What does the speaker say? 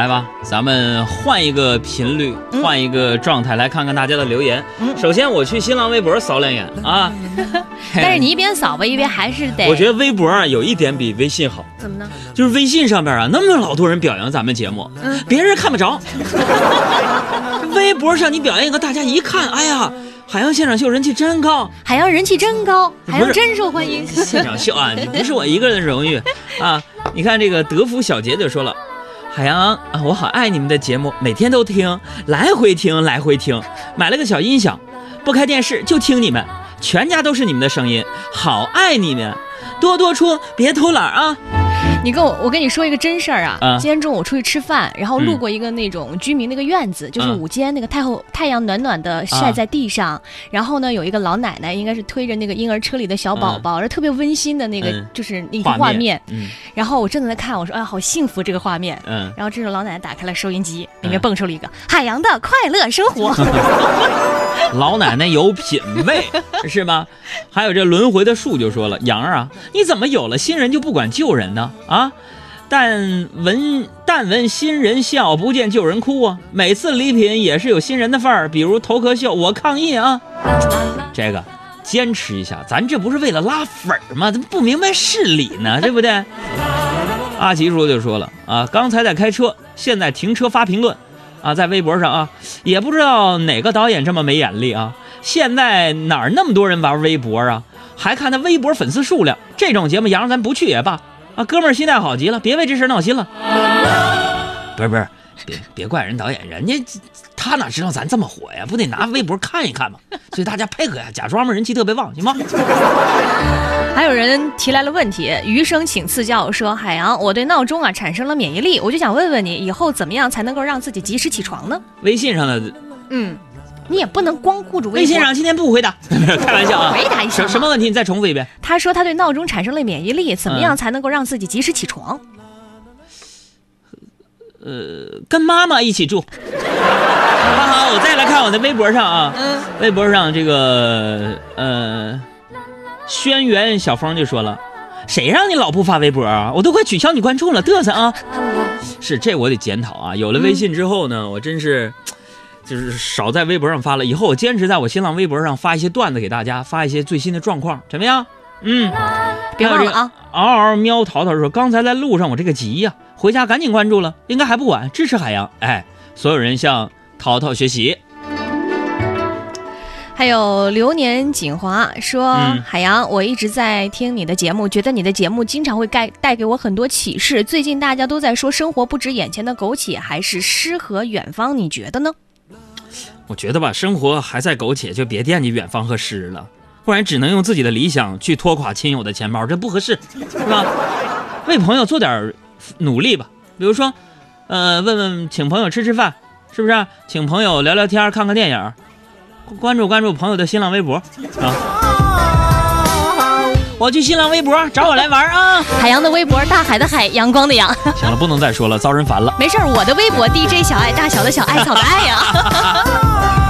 来吧，咱们换一个频率，换一个状态，来看看大家的留言。嗯首先，我去新浪微博扫两眼啊。但是你一边扫吧，一边还是得。我觉得微博啊有一点比微信好，怎么呢？就是微信上边啊那么老多人表扬咱们节目，嗯别人看不着。微博上你表扬一个，大家一看，哎呀，海洋现场秀人气真高，海洋人气真高，海洋真受欢迎。现场秀啊，你不是我一个人的荣誉啊！你看这个德芙小杰就说了。海洋啊，我好爱你们的节目，每天都听，来回听，来回听。买了个小音响，不开电视就听你们，全家都是你们的声音，好爱你们，多多出，别偷懒啊！你跟我，我跟你说一个真事儿啊！啊今天中午出去吃饭，然后路嗯过一个那种居民那个院子，就是嗯午间那个太后太阳暖暖的晒在地上，然后呢有一个老奶奶，应该是推着那个婴儿车里的小宝宝，然后特别温馨的那个、嗯就是那个画面。嗯然后我正在看，我说哎，好幸福这个画面。嗯，然后这时候老奶奶打开了收音机，里嗯面蹦出了一个、海洋的快乐生活。老奶奶有品位 是吧？还有这轮回的树就说了，杨儿啊，你怎么有了新人就不管旧人呢？啊？但闻但闻新人笑，不见旧人哭啊！每次礼品也是有新人的份儿，比如头壳秀，我抗议啊！这个坚持一下，咱这不是为了拉粉儿吗？怎么不明白事理呢，对不对？阿奇叔就说了啊，刚才在开车，现在停车发评论，啊，在微博上啊，也不知道哪个导演这么没眼力啊！现在哪儿那么多人玩微博啊？还看他微博粉丝数量，这种节目杨咱不去也罢啊！哥们儿心态好极了，别为这事闹心了。不是不是，别别怪人导演，人家他哪知道咱这么火呀？不得拿微博看一看吗？所以大家配合呀，假装嘛人气特别旺，行吗？还有人提来了问题，余生请赐教说：“海洋，我对闹钟啊产生了免疫力，我就想问问你，以后怎么样才能够让自己及时起床呢微信上的？”嗯，你也不能光顾着微信上今天不回答，开玩笑啊。回答一下什什么问题？你再重复一遍。他说他对闹钟产生了免疫力，怎么嗯样才能够让自己及时起床？呃，跟妈妈一起住。好好，我再来看我的微博上啊，嗯，微博上这个呃，轩辕小峰就说了，谁让你老不发微博啊？我都快取消你关注了，嘚瑟啊！是这我得检讨啊。有了微信之后呢，我真是。就是少在微博上发了，以后我坚持在我新浪微博上发一些段子给大家，发一些最新的状况，怎么样？嗯，别忘了啊！嗷嗷喵淘淘说：“刚才在路上，我这个急呀、回家赶紧关注了，应该还不晚，支持海洋。”哎，所有人向淘淘学习。还有流年锦华说：“嗯海洋，我一直在听你的节目，觉得你的节目经常会带带给我很多启示。最近大家都在说生活不止眼前的苟且，还是诗和远方，你觉得呢？我觉得吧，生活还在苟且，就别惦记远方和诗了，不然只能用自己的理想去拖垮亲友的钱包，这不合适，是吧？为朋友做点努力吧，比如说，呃，问问请朋友吃吃饭，是不是？请朋友聊聊天，看看电影，关注关注朋友的新浪微博啊。我去新浪微博找我来玩啊！海洋的微博，大海的海，阳光的阳。行了，不能再说了，遭人烦了。没事儿，我的微博 DJ 小爱，大小的小，艾草的爱呀。